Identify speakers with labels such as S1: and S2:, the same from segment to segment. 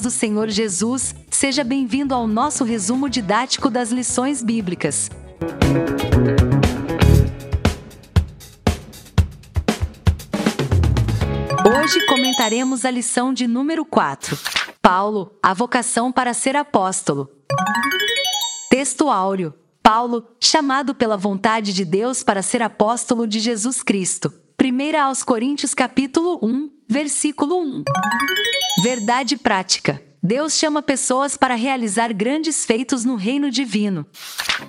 S1: paz do Senhor Jesus, seja bem-vindo ao nosso resumo didático das lições bíblicas. Hoje comentaremos a lição de número 4. Paulo, a vocação para ser apóstolo. Texto áureo. Paulo, chamado pela vontade de Deus para ser apóstolo de Jesus Cristo. 1 aos Coríntios capítulo 1, versículo 1. Verdade prática. Deus chama pessoas para realizar grandes feitos no reino divino.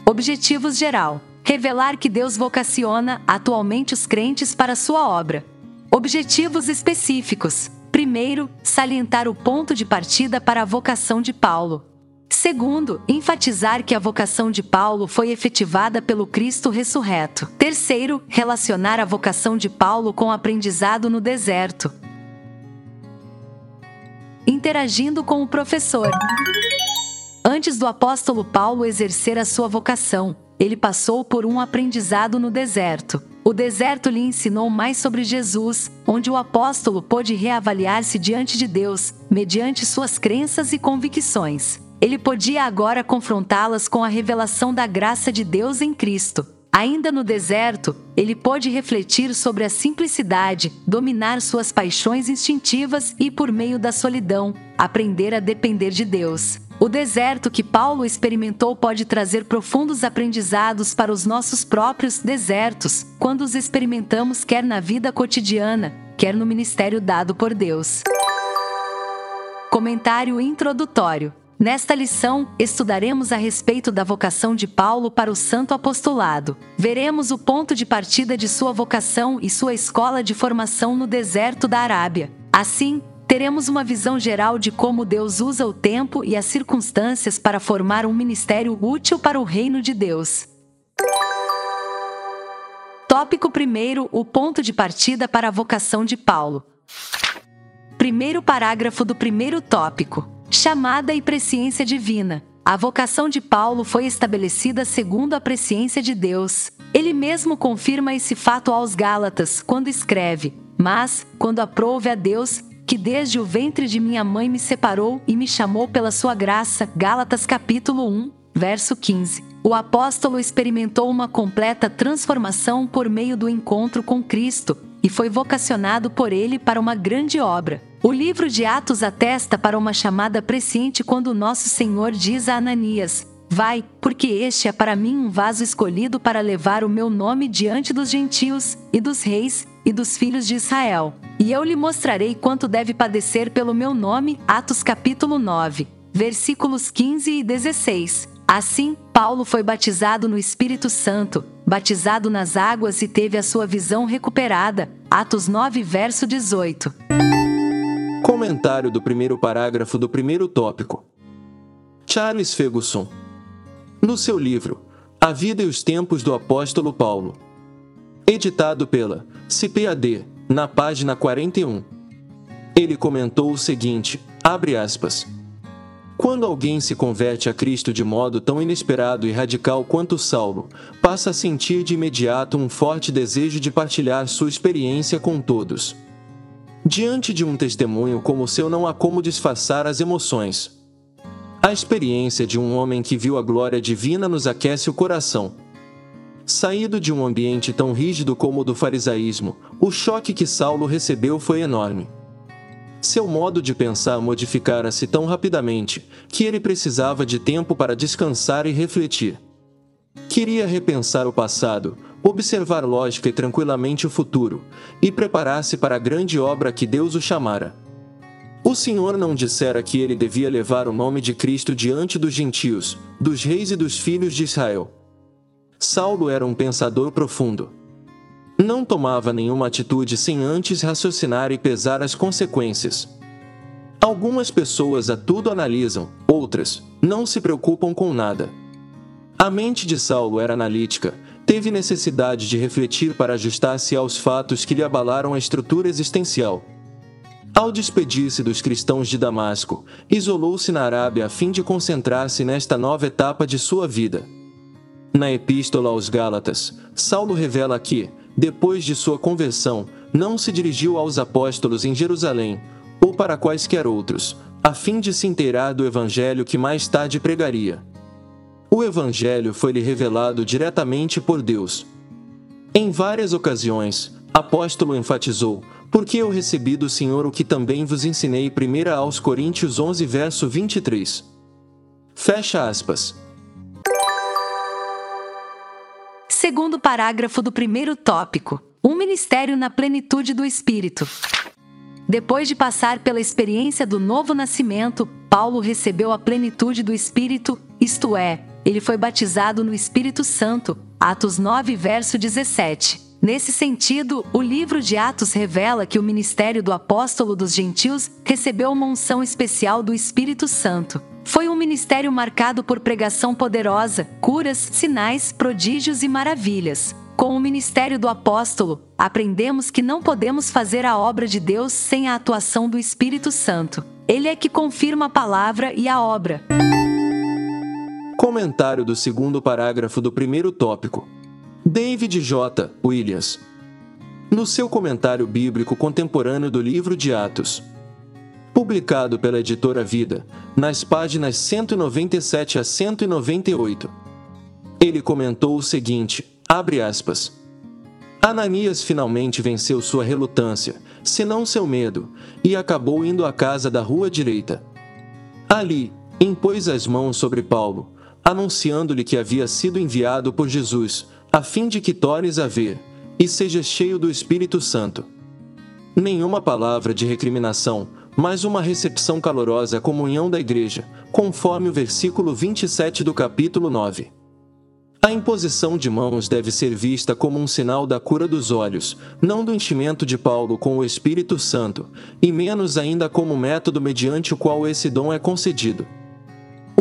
S1: Objetivos geral: revelar que Deus vocaciona atualmente os crentes para sua obra. Objetivos específicos: primeiro, salientar o ponto de partida para a vocação de Paulo. Segundo, enfatizar que a vocação de Paulo foi efetivada pelo Cristo ressurreto. Terceiro, relacionar a vocação de Paulo com o aprendizado no deserto. Interagindo com o professor. Antes do apóstolo Paulo exercer a sua vocação, ele passou por um aprendizado no deserto. O deserto lhe ensinou mais sobre Jesus, onde o apóstolo pôde reavaliar-se diante de Deus, mediante suas crenças e convicções. Ele podia agora confrontá-las com a revelação da graça de Deus em Cristo. Ainda no deserto, ele pôde refletir sobre a simplicidade, dominar suas paixões instintivas e, por meio da solidão, aprender a depender de Deus. O deserto que Paulo experimentou pode trazer profundos aprendizados para os nossos próprios desertos, quando os experimentamos quer na vida cotidiana, quer no ministério dado por Deus. Comentário introdutório. Nesta lição, estudaremos a respeito da vocação de Paulo para o santo apostolado. Veremos o ponto de partida de sua vocação e sua escola de formação no deserto da Arábia. Assim, teremos uma visão geral de como Deus usa o tempo e as circunstâncias para formar um ministério útil para o reino de Deus. Tópico 1 O ponto de partida para a vocação de Paulo. Primeiro parágrafo do primeiro tópico. Chamada e presciência divina. A vocação de Paulo foi estabelecida segundo a presciência de Deus. Ele mesmo confirma esse fato aos Gálatas quando escreve: Mas, quando aprouve a Deus, que desde o ventre de minha mãe me separou e me chamou pela sua graça. Gálatas capítulo 1, verso 15. O apóstolo experimentou uma completa transformação por meio do encontro com Cristo e foi vocacionado por ele para uma grande obra. O livro de Atos atesta para uma chamada presciente quando nosso Senhor diz a Ananias: Vai, porque este é para mim um vaso escolhido para levar o meu nome diante dos gentios, e dos reis, e dos filhos de Israel. E eu lhe mostrarei quanto deve padecer pelo meu nome. Atos capítulo 9, versículos 15 e 16. Assim, Paulo foi batizado no Espírito Santo, batizado nas águas e teve a sua visão recuperada. Atos 9, verso 18.
S2: Comentário do primeiro parágrafo do primeiro tópico. Charles Ferguson. No seu livro A Vida e os Tempos do Apóstolo Paulo, editado pela CPAD, na página 41. Ele comentou o seguinte: abre aspas. Quando alguém se converte a Cristo de modo tão inesperado e radical quanto Saulo, passa a sentir de imediato um forte desejo de partilhar sua experiência com todos. Diante de um testemunho como o seu, não há como disfarçar as emoções. A experiência de um homem que viu a glória divina nos aquece o coração. Saído de um ambiente tão rígido como o do farisaísmo, o choque que Saulo recebeu foi enorme. Seu modo de pensar modificara-se tão rapidamente que ele precisava de tempo para descansar e refletir. Queria repensar o passado, observar lógica e tranquilamente o futuro, e preparar-se para a grande obra que Deus o chamara. O Senhor não dissera que ele devia levar o nome de Cristo diante dos gentios, dos reis e dos filhos de Israel. Saulo era um pensador profundo. Não tomava nenhuma atitude sem antes raciocinar e pesar as consequências. Algumas pessoas a tudo analisam, outras não se preocupam com nada. A mente de Saulo era analítica, teve necessidade de refletir para ajustar-se aos fatos que lhe abalaram a estrutura existencial. Ao despedir-se dos cristãos de Damasco, isolou-se na Arábia a fim de concentrar-se nesta nova etapa de sua vida. Na Epístola aos Gálatas, Saulo revela que, depois de sua conversão, não se dirigiu aos apóstolos em Jerusalém, ou para quaisquer outros, a fim de se inteirar do evangelho que mais tarde pregaria. O evangelho foi-lhe revelado diretamente por Deus. Em várias ocasiões, apóstolo enfatizou: Porque eu recebi do Senhor o que também vos ensinei. 1 aos Coríntios 11, verso 23. Fecha aspas.
S1: Segundo parágrafo do primeiro tópico: Um ministério na plenitude do Espírito. Depois de passar pela experiência do novo nascimento, Paulo recebeu a plenitude do Espírito, isto é, ele foi batizado no Espírito Santo. Atos 9, verso 17. Nesse sentido, o livro de Atos revela que o ministério do apóstolo dos gentios recebeu uma unção especial do Espírito Santo. Foi um ministério marcado por pregação poderosa, curas, sinais, prodígios e maravilhas. Com o ministério do apóstolo, aprendemos que não podemos fazer a obra de Deus sem a atuação do Espírito Santo. Ele é que confirma a palavra e a obra.
S2: Comentário do segundo parágrafo do primeiro tópico. David J. Williams. No seu comentário bíblico contemporâneo do livro de Atos, publicado pela editora Vida, nas páginas 197 a 198, ele comentou o seguinte: Abre aspas. Ananias finalmente venceu sua relutância, se não seu medo, e acabou indo à casa da rua direita. Ali, impôs as mãos sobre Paulo, anunciando-lhe que havia sido enviado por Jesus, a fim de que tornes a ver, e sejas cheio do Espírito Santo. Nenhuma palavra de recriminação, mas uma recepção calorosa à comunhão da igreja, conforme o versículo 27 do capítulo 9. A imposição de mãos deve ser vista como um sinal da cura dos olhos, não do enchimento de Paulo com o Espírito Santo, e menos ainda como método mediante o qual esse dom é concedido.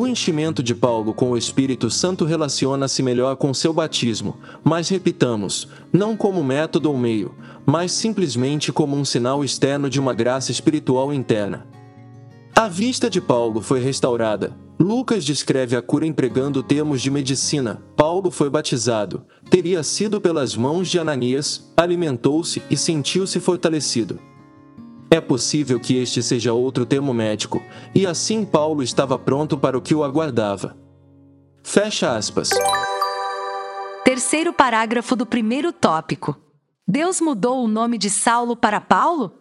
S2: O enchimento de Paulo com o Espírito Santo relaciona-se melhor com seu batismo, mas repitamos, não como método ou meio, mas simplesmente como um sinal externo de uma graça espiritual interna. A vista de Paulo foi restaurada. Lucas descreve a cura empregando termos de medicina. Paulo foi batizado. Teria sido pelas mãos de Ananias, alimentou-se e sentiu-se fortalecido. É possível que este seja outro termo médico, e assim Paulo estava pronto para o que o aguardava. Fecha aspas.
S1: Terceiro parágrafo do primeiro tópico. Deus mudou o nome de Saulo para Paulo?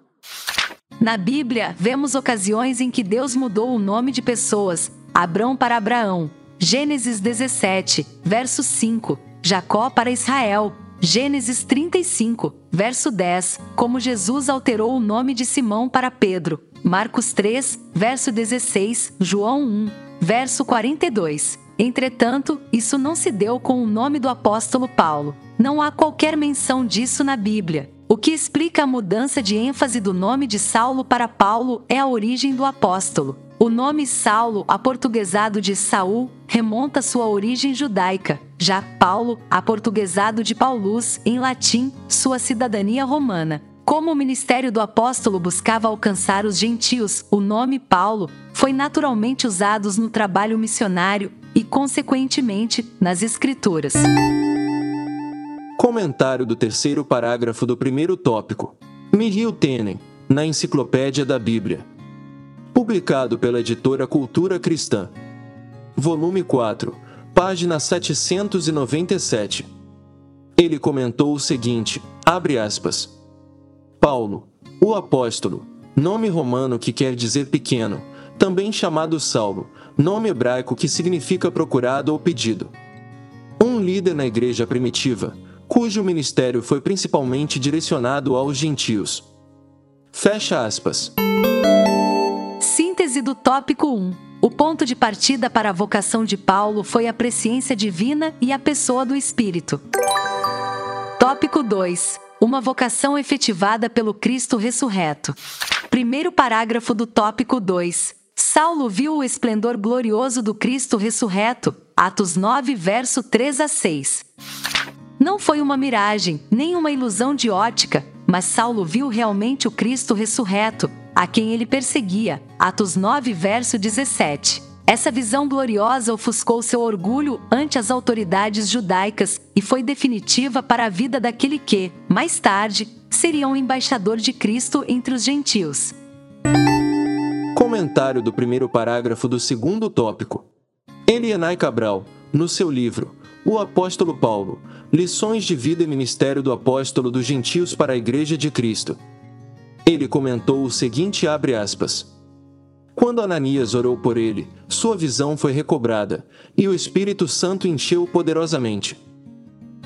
S1: Na Bíblia, vemos ocasiões em que Deus mudou o nome de pessoas, Abrão para Abraão, Gênesis 17, verso 5, Jacó para Israel, Gênesis 35, verso 10, como Jesus alterou o nome de Simão para Pedro, Marcos 3, verso 16, João 1, verso 42. Entretanto, isso não se deu com o nome do apóstolo Paulo. Não há qualquer menção disso na Bíblia. O que explica a mudança de ênfase do nome de Saulo para Paulo é a origem do apóstolo. O nome Saulo, aportuguesado de Saul, remonta sua origem judaica. Já Paulo, aportuguesado de Paulus, em latim, sua cidadania romana. Como o ministério do apóstolo buscava alcançar os gentios, o nome Paulo foi naturalmente usado no trabalho missionário e, consequentemente, nas Escrituras.
S2: Comentário do terceiro parágrafo do primeiro tópico. Mihiel Tenen, na Enciclopédia da Bíblia. Publicado pela editora Cultura Cristã. Volume 4, página 797. Ele comentou o seguinte: abre aspas. Paulo, o apóstolo, nome romano que quer dizer pequeno, também chamado Saulo, nome hebraico que significa procurado ou pedido. Um líder na igreja primitiva, cujo ministério foi principalmente direcionado aos gentios. Fecha aspas.
S1: Síntese do tópico 1. O ponto de partida para a vocação de Paulo foi a presciência divina e a pessoa do Espírito. Tópico 2. Uma vocação efetivada pelo Cristo ressurreto. Primeiro parágrafo do tópico 2. Saulo viu o esplendor glorioso do Cristo ressurreto. Atos 9, verso 3 a 6. Não foi uma miragem, nem uma ilusão de ótica, mas Saulo viu realmente o Cristo ressurreto, a quem ele perseguia. Atos 9, verso 17. Essa visão gloriosa ofuscou seu orgulho ante as autoridades judaicas e foi definitiva para a vida daquele que, mais tarde, seria um embaixador de Cristo entre os gentios.
S2: Comentário do primeiro parágrafo do segundo tópico. Elianai Cabral, no seu livro O Apóstolo Paulo, Lições de Vida e Ministério do Apóstolo dos Gentios para a Igreja de Cristo. Ele comentou o seguinte abre aspas. Quando Ananias orou por ele, sua visão foi recobrada, e o Espírito Santo encheu poderosamente.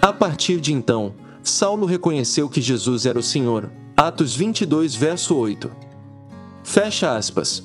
S2: A partir de então, Saulo reconheceu que Jesus era o Senhor. Atos 22, verso 8. Fecha aspas.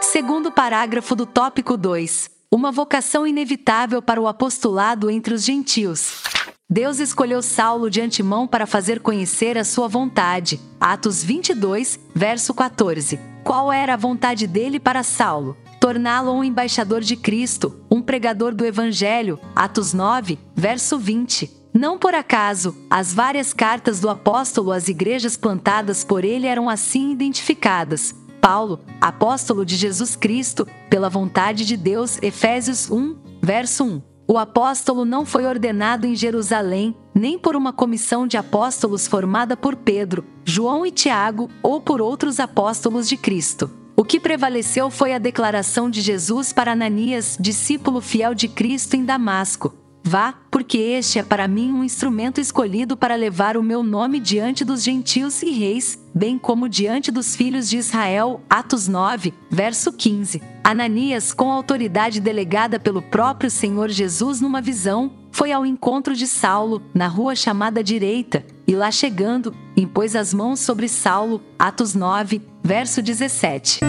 S1: Segundo parágrafo do tópico 2. Uma vocação inevitável para o apostolado entre os gentios. Deus escolheu Saulo de antemão para fazer conhecer a sua vontade. Atos 22, verso 14. Qual era a vontade dele para Saulo? Torná-lo um embaixador de Cristo, um pregador do Evangelho. Atos 9, verso 20. Não por acaso, as várias cartas do apóstolo às igrejas plantadas por ele eram assim identificadas. Paulo, apóstolo de Jesus Cristo, pela vontade de Deus, Efésios 1, verso 1. O apóstolo não foi ordenado em Jerusalém, nem por uma comissão de apóstolos formada por Pedro, João e Tiago ou por outros apóstolos de Cristo. O que prevaleceu foi a declaração de Jesus para Ananias, discípulo fiel de Cristo em Damasco: Vá, porque este é para mim um instrumento escolhido para levar o meu nome diante dos gentios e reis, bem como diante dos filhos de Israel. Atos 9, verso 15. Ananias, com autoridade delegada pelo próprio Senhor Jesus numa visão, foi ao encontro de Saulo, na rua chamada Direita, e lá chegando, impôs as mãos sobre Saulo. Atos 9, verso 17.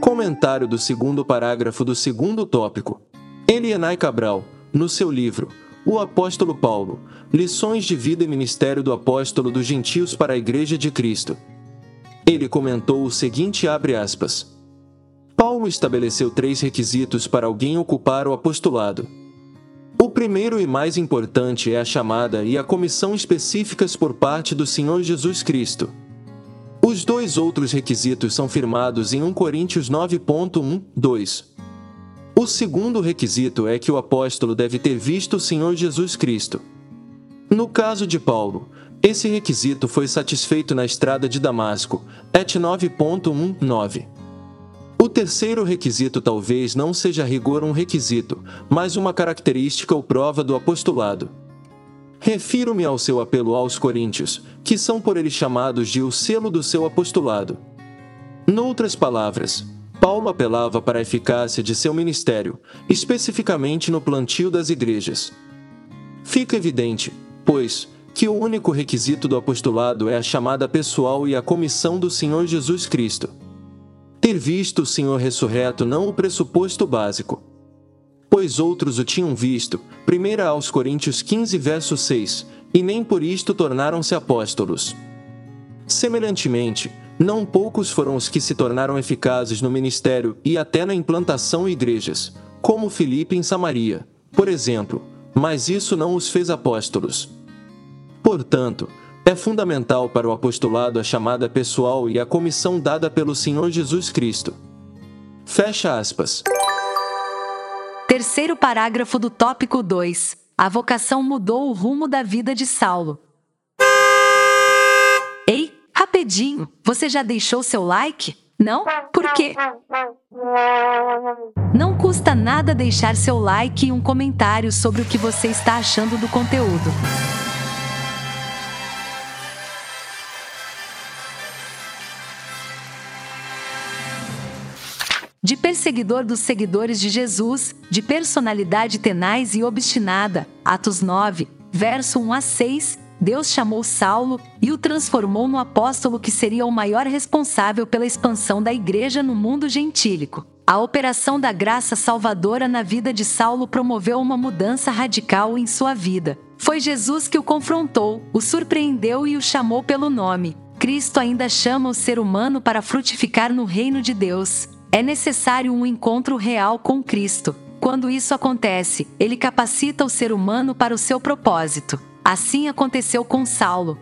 S2: Comentário do segundo parágrafo do segundo tópico. Elianai Cabral no seu livro, O Apóstolo Paulo, Lições de Vida e Ministério do Apóstolo dos Gentios para a Igreja de Cristo. Ele comentou o seguinte abre aspas. Paulo estabeleceu três requisitos para alguém ocupar o apostolado. O primeiro e mais importante é a chamada e a comissão específicas por parte do Senhor Jesus Cristo. Os dois outros requisitos são firmados em 1 Coríntios 9.1, 2. O segundo requisito é que o apóstolo deve ter visto o Senhor Jesus Cristo. No caso de Paulo, esse requisito foi satisfeito na estrada de Damasco, et 9.19. O terceiro requisito talvez não seja rigor um requisito, mas uma característica ou prova do apostolado. Refiro-me ao seu apelo aos coríntios, que são por ele chamados de o selo do seu apostolado. Noutras palavras, Paulo apelava para a eficácia de seu ministério, especificamente no plantio das igrejas. Fica evidente, pois, que o único requisito do apostolado é a chamada pessoal e a comissão do Senhor Jesus Cristo. Ter visto o Senhor ressurreto não o pressuposto básico. Pois outros o tinham visto, 1 aos Coríntios 15, verso 6, e nem por isto tornaram-se apóstolos. Semelhantemente, não poucos foram os que se tornaram eficazes no ministério e até na implantação em igrejas, como Filipe em Samaria, por exemplo, mas isso não os fez apóstolos. Portanto, é fundamental para o apostolado a chamada pessoal e a comissão dada pelo Senhor Jesus Cristo. Fecha aspas.
S1: Terceiro parágrafo do tópico 2. A vocação mudou o rumo da vida de Saulo. Rapidinho, você já deixou seu like? Não? Por quê? Não custa nada deixar seu like e um comentário sobre o que você está achando do conteúdo. De perseguidor dos seguidores de Jesus, de personalidade tenaz e obstinada, Atos 9, verso 1 a 6, Deus chamou Saulo e o transformou no apóstolo que seria o maior responsável pela expansão da igreja no mundo gentílico. A operação da graça salvadora na vida de Saulo promoveu uma mudança radical em sua vida. Foi Jesus que o confrontou, o surpreendeu e o chamou pelo nome. Cristo ainda chama o ser humano para frutificar no reino de Deus. É necessário um encontro real com Cristo. Quando isso acontece, ele capacita o ser humano para o seu propósito. Assim aconteceu com Saulo.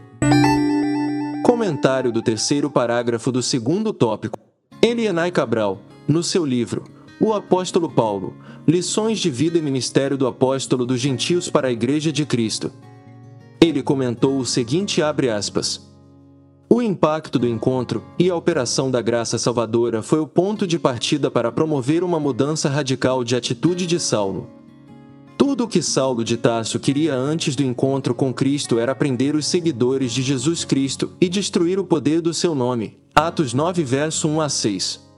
S2: Comentário do terceiro parágrafo do segundo tópico. Elianai Cabral, no seu livro O Apóstolo Paulo, Lições de Vida e Ministério do Apóstolo dos Gentios para a Igreja de Cristo. Ele comentou o seguinte abre aspas. O impacto do encontro e a operação da graça salvadora foi o ponto de partida para promover uma mudança radical de atitude de Saulo. Tudo o que Saulo de Tarso queria antes do encontro com Cristo era prender os seguidores de Jesus Cristo e destruir o poder do seu nome. Atos 9, verso 1 a 6.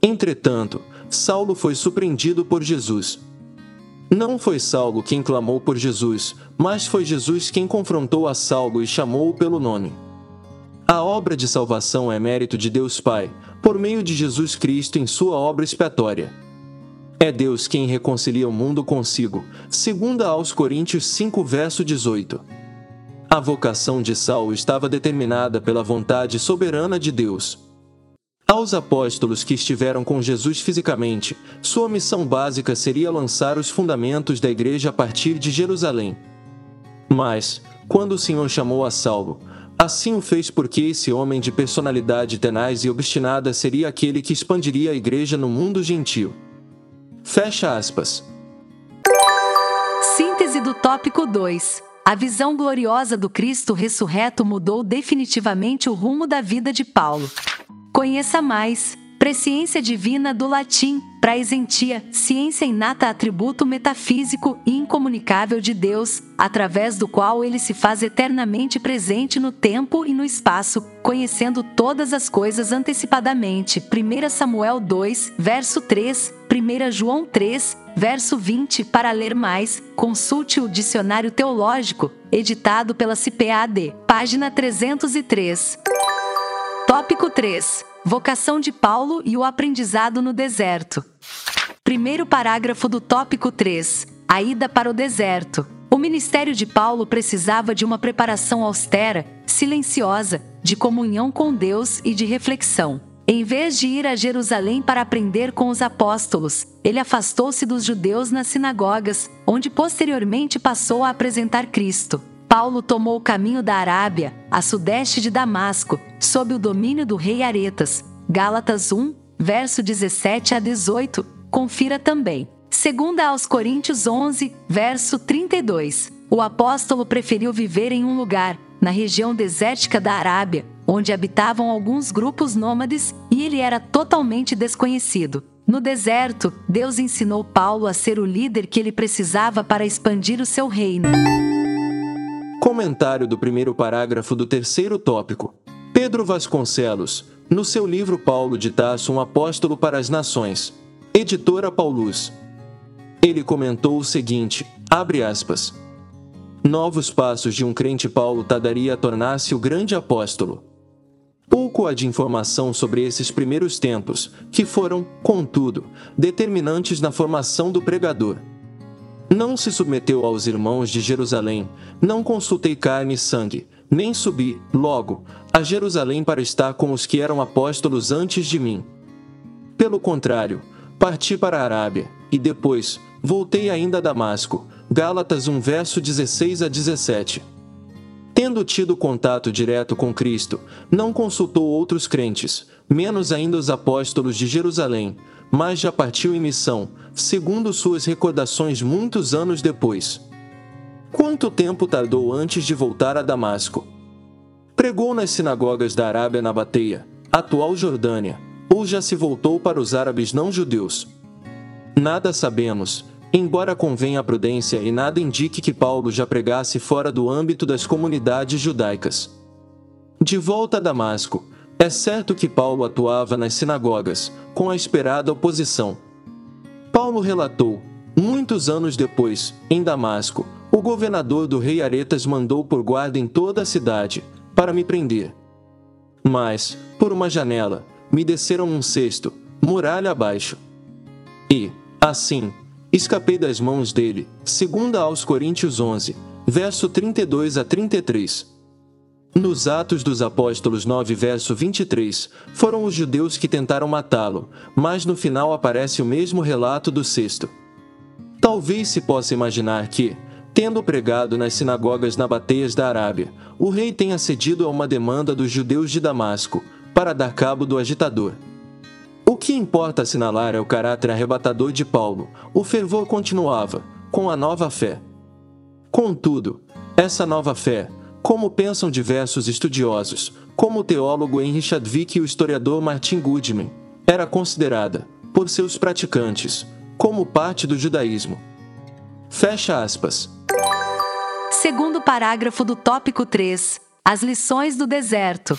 S2: Entretanto, Saulo foi surpreendido por Jesus. Não foi Saulo quem clamou por Jesus, mas foi Jesus quem confrontou a Saulo e chamou-o pelo nome. A obra de salvação é mérito de Deus Pai, por meio de Jesus Cristo em sua obra expiatória. É Deus quem reconcilia o mundo consigo, segundo aos Coríntios 5 verso 18. A vocação de Saulo estava determinada pela vontade soberana de Deus. Aos apóstolos que estiveram com Jesus fisicamente, sua missão básica seria lançar os fundamentos da igreja a partir de Jerusalém. Mas, quando o Senhor chamou a Saulo, Assim o fez porque esse homem de personalidade tenaz e obstinada seria aquele que expandiria a igreja no mundo gentil. Fecha aspas.
S1: Síntese do tópico 2. A visão gloriosa do Cristo ressurreto mudou definitivamente o rumo da vida de Paulo. Conheça mais. Presciência divina do latim, praesentia, ciência inata atributo metafísico e incomunicável de Deus, através do qual ele se faz eternamente presente no tempo e no espaço, conhecendo todas as coisas antecipadamente. 1 Samuel 2, verso 3, 1 João 3, verso 20. Para ler mais, consulte o Dicionário Teológico, editado pela CPAD, página 303. Tópico 3 Vocação de Paulo e o aprendizado no deserto. Primeiro parágrafo do tópico 3. A ida para o deserto. O ministério de Paulo precisava de uma preparação austera, silenciosa, de comunhão com Deus e de reflexão. Em vez de ir a Jerusalém para aprender com os apóstolos, ele afastou-se dos judeus nas sinagogas, onde posteriormente passou a apresentar Cristo. Paulo tomou o caminho da Arábia, a sudeste de Damasco, sob o domínio do rei Aretas. Gálatas 1, verso 17 a 18. Confira também. Segunda aos Coríntios 11, verso 32. O apóstolo preferiu viver em um lugar, na região desértica da Arábia, onde habitavam alguns grupos nômades e ele era totalmente desconhecido. No deserto, Deus ensinou Paulo a ser o líder que ele precisava para expandir o seu reino.
S2: Comentário do primeiro parágrafo do terceiro tópico. Pedro Vasconcelos, no seu livro Paulo de Tasso, um apóstolo para as nações. Editora Paulus. Ele comentou o seguinte: abre aspas. Novos passos de um crente Paulo tardaria a tornar-se o grande apóstolo. Pouco há de informação sobre esses primeiros tempos, que foram, contudo, determinantes na formação do pregador. Não se submeteu aos irmãos de Jerusalém, não consultei carne e sangue, nem subi, logo, a Jerusalém para estar com os que eram apóstolos antes de mim. Pelo contrário, parti para a Arábia, e depois, voltei ainda a Damasco. Gálatas 1 verso 16 a 17. Tendo tido contato direto com Cristo, não consultou outros crentes, menos ainda os apóstolos de Jerusalém, mas já partiu em missão, segundo suas recordações muitos anos depois. Quanto tempo tardou antes de voltar a Damasco? Pregou nas sinagogas da Arábia na Bateia, atual Jordânia, ou já se voltou para os árabes não judeus? Nada sabemos, embora convenha a prudência e nada indique que Paulo já pregasse fora do âmbito das comunidades judaicas. De volta a Damasco, é certo que Paulo atuava nas sinagogas, com a esperada oposição. Paulo relatou, muitos anos depois, em Damasco, o governador do rei Aretas mandou por guarda em toda a cidade, para me prender. Mas, por uma janela, me desceram um cesto, muralha abaixo. E, assim, escapei das mãos dele, segundo aos Coríntios 11, verso 32 a 33. Nos Atos dos Apóstolos 9, verso 23, foram os judeus que tentaram matá-lo, mas no final aparece o mesmo relato do sexto. Talvez se possa imaginar que, tendo pregado nas sinagogas nabateias da Arábia, o rei tenha cedido a uma demanda dos judeus de Damasco para dar cabo do agitador. O que importa assinalar é o caráter arrebatador de Paulo. O fervor continuava, com a nova fé. Contudo, essa nova fé, Como pensam diversos estudiosos, como o teólogo Henry Chadwick e o historiador Martin Goodman, era considerada, por seus praticantes, como parte do judaísmo. Fecha aspas.
S1: Segundo parágrafo do tópico 3, as lições do deserto.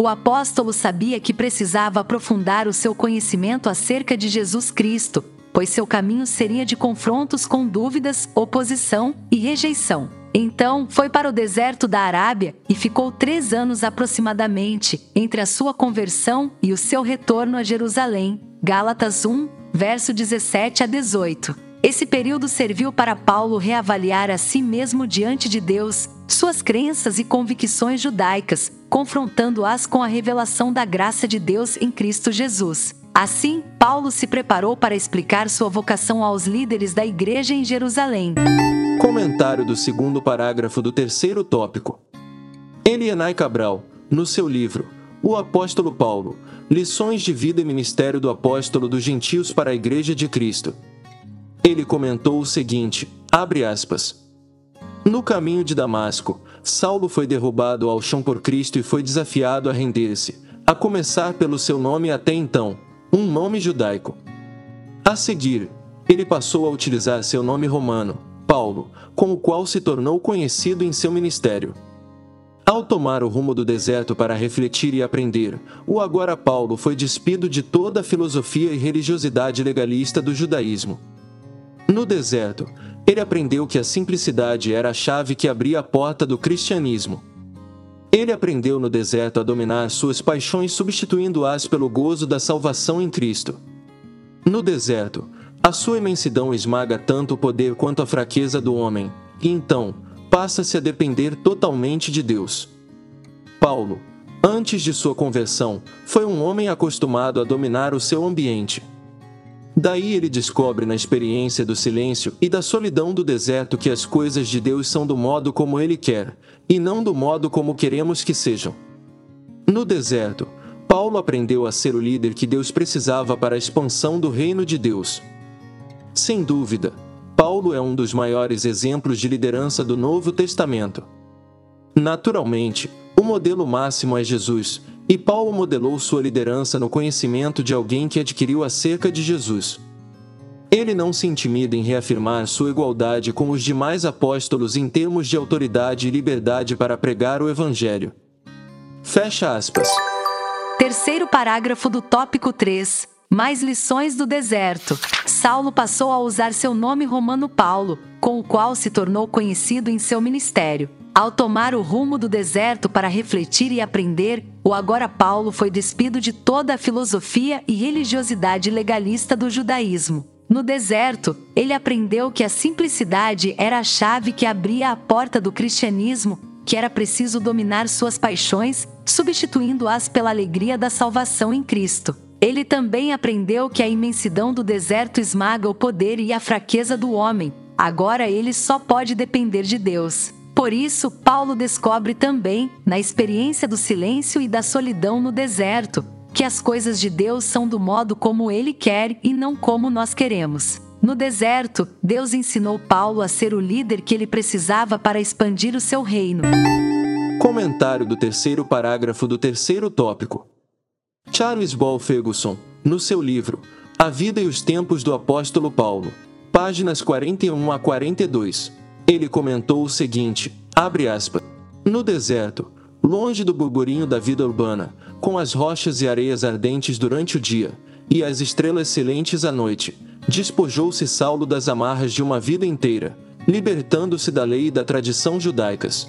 S1: O apóstolo sabia que precisava aprofundar o seu conhecimento acerca de Jesus Cristo, pois seu caminho seria de confrontos com dúvidas, oposição e rejeição. Então, foi para o deserto da Arábia e ficou três anos aproximadamente entre a sua conversão e o seu retorno a Jerusalém. Gálatas 1, verso 17 a 18. Esse período serviu para Paulo reavaliar a si mesmo diante de Deus, suas crenças e convicções judaicas, confrontando-as com a revelação da graça de Deus em Cristo Jesus. Assim, Paulo se preparou para explicar sua vocação aos líderes da igreja em Jerusalém.
S2: Comentário do segundo parágrafo do terceiro tópico. Elianai Cabral, no seu livro O Apóstolo Paulo, Lições de Vida e Ministério do Apóstolo dos Gentios para a Igreja de Cristo, ele comentou o seguinte: abre aspas. No caminho de Damasco, Saulo foi derrubado ao chão por Cristo e foi desafiado a render-se, a começar pelo seu nome até então, um nome judaico. A seguir, ele passou a utilizar seu nome romano, Paulo, com o qual se tornou conhecido em seu ministério. Ao tomar o rumo do deserto para refletir e aprender, o agora Paulo foi despido de toda a filosofia e religiosidade legalista do judaísmo. No deserto, ele aprendeu que a simplicidade era a chave que abria a porta do cristianismo. Ele aprendeu no deserto a dominar suas paixões substituindo-as pelo gozo da salvação em Cristo. No deserto, a sua imensidão esmaga tanto o poder quanto a fraqueza do homem, e então, passa-se a depender totalmente de Deus. Paulo, antes de sua conversão, foi um homem acostumado a dominar o seu ambiente. Daí ele descobre na experiência do silêncio e da solidão do deserto que as coisas de Deus são do modo como ele quer, e não do modo como queremos que sejam. No deserto, Paulo aprendeu a ser o líder que Deus precisava para a expansão do reino de Deus. Sem dúvida, Paulo é um dos maiores exemplos de liderança do Novo Testamento. Naturalmente, o modelo máximo é Jesus, e Paulo modelou sua liderança no conhecimento de alguém que adquiriu acerca de Jesus. Ele não se intimida em reafirmar sua igualdade com os demais apóstolos em termos de autoridade e liberdade para pregar o Evangelho. Fecha aspas.
S1: Terceiro parágrafo do tópico 3. Mais lições do deserto. Saulo passou a usar seu nome romano Paulo, com o qual se tornou conhecido em seu ministério. Ao tomar o rumo do deserto para refletir e aprender, o agora Paulo foi despido de toda a filosofia e religiosidade legalista do judaísmo. No deserto, ele aprendeu que a simplicidade era a chave que abria a porta do cristianismo, que era preciso dominar suas paixões, substituindo-as pela alegria da salvação em Cristo. Ele também aprendeu que a imensidão do deserto esmaga o poder e a fraqueza do homem. Agora ele só pode depender de Deus. Por isso, Paulo descobre também, na experiência do silêncio e da solidão no deserto, que as coisas de Deus são do modo como ele quer e não como nós queremos. No deserto, Deus ensinou Paulo a ser o líder que ele precisava para expandir o seu reino.
S2: Comentário do terceiro parágrafo do terceiro tópico. Charles Ball Ferguson, no seu livro A Vida e os Tempos do Apóstolo Paulo, páginas 41 a 42 ele comentou o seguinte: abre aspas. No deserto, longe do burburinho da vida urbana, com as rochas e areias ardentes durante o dia, e as estrelas silentes à noite, despojou-se Saulo das amarras de uma vida inteira, libertando-se da lei e da tradição judaicas.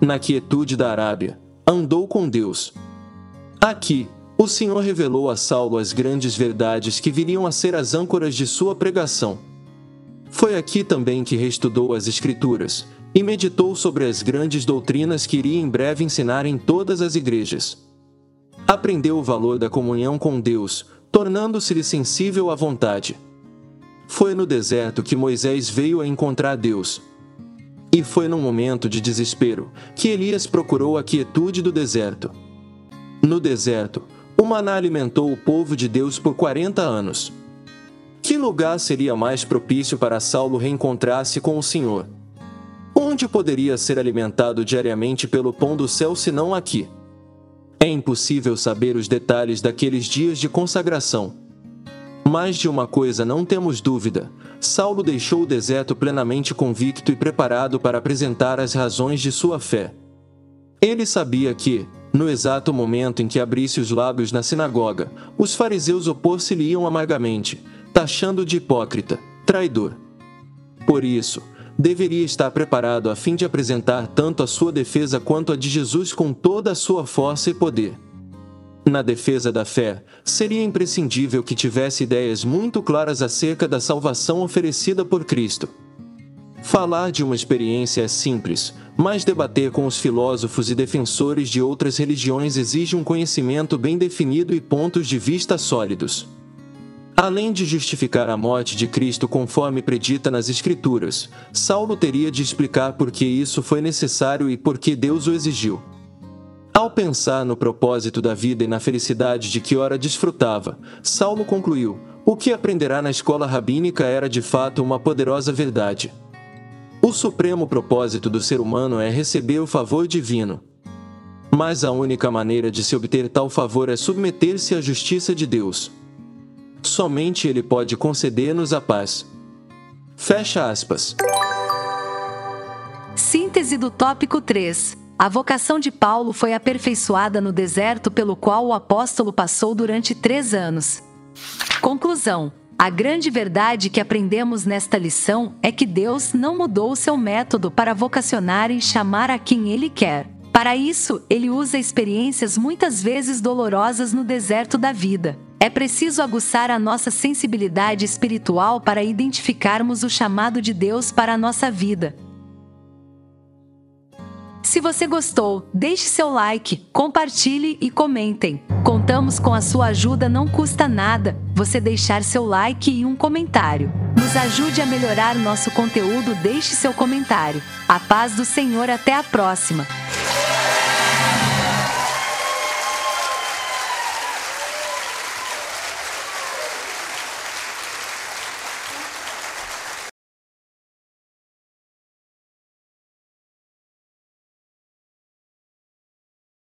S2: Na quietude da Arábia, andou com Deus. Aqui, o Senhor revelou a Saulo as grandes verdades que viriam a ser as âncoras de sua pregação. Foi aqui também que reestudou as Escrituras e meditou sobre as grandes doutrinas que iria em breve ensinar em todas as igrejas. Aprendeu o valor da comunhão com Deus, tornando-se-lhe sensível à vontade. Foi no deserto que Moisés veio a encontrar Deus. E foi num momento de desespero que Elias procurou a quietude do deserto. No deserto, o maná alimentou o povo de Deus por 40 anos. Que lugar seria mais propício para Saulo reencontrar-se com o Senhor? Onde poderia ser alimentado diariamente pelo pão do céu senão aqui? É impossível saber os detalhes daqueles dias de consagração. Mas de uma coisa não temos dúvida: Saulo deixou o deserto plenamente convicto e preparado para apresentar as razões de sua fé. Ele sabia que, no exato momento em que abrisse os lábios na sinagoga, os fariseus opor-se-lhe-iam amargamente, taxando de hipócrita, traidor. Por isso, deveria estar preparado a fim de apresentar tanto a sua defesa quanto a de Jesus com toda a sua força e poder. Na defesa da fé, seria imprescindível que tivesse ideias muito claras acerca da salvação oferecida por Cristo. Falar de uma experiência é simples, mas debater com os filósofos e defensores de outras religiões exige um conhecimento bem definido e pontos de vista sólidos. Além de justificar a morte de Cristo conforme predita nas Escrituras, Saulo teria de explicar por que isso foi necessário e por que Deus o exigiu. Ao pensar no propósito da vida e na felicidade de que ora desfrutava, Saulo concluiu: o que aprenderá na escola rabínica era de fato uma poderosa verdade. O supremo propósito do ser humano é receber o favor divino. Mas a única maneira de se obter tal favor é submeter-se à justiça de Deus. Somente Ele pode conceder-nos a paz. Fecha aspas.
S1: Síntese do tópico 3. A vocação de Paulo foi aperfeiçoada no deserto pelo qual o apóstolo passou durante três anos. Conclusão: A grande verdade que aprendemos nesta lição é que Deus não mudou o seu método para vocacionar e chamar a quem Ele quer. Para isso, Ele usa experiências muitas vezes dolorosas no deserto da vida. É preciso aguçar a nossa sensibilidade espiritual para identificarmos o chamado de Deus para a nossa vida. Se você gostou, deixe seu like, compartilhe e comentem. Contamos com a sua ajuda, não custa nada você deixar seu like e um comentário. Nos ajude a melhorar nosso conteúdo, deixe seu comentário. A paz do Senhor, até a próxima!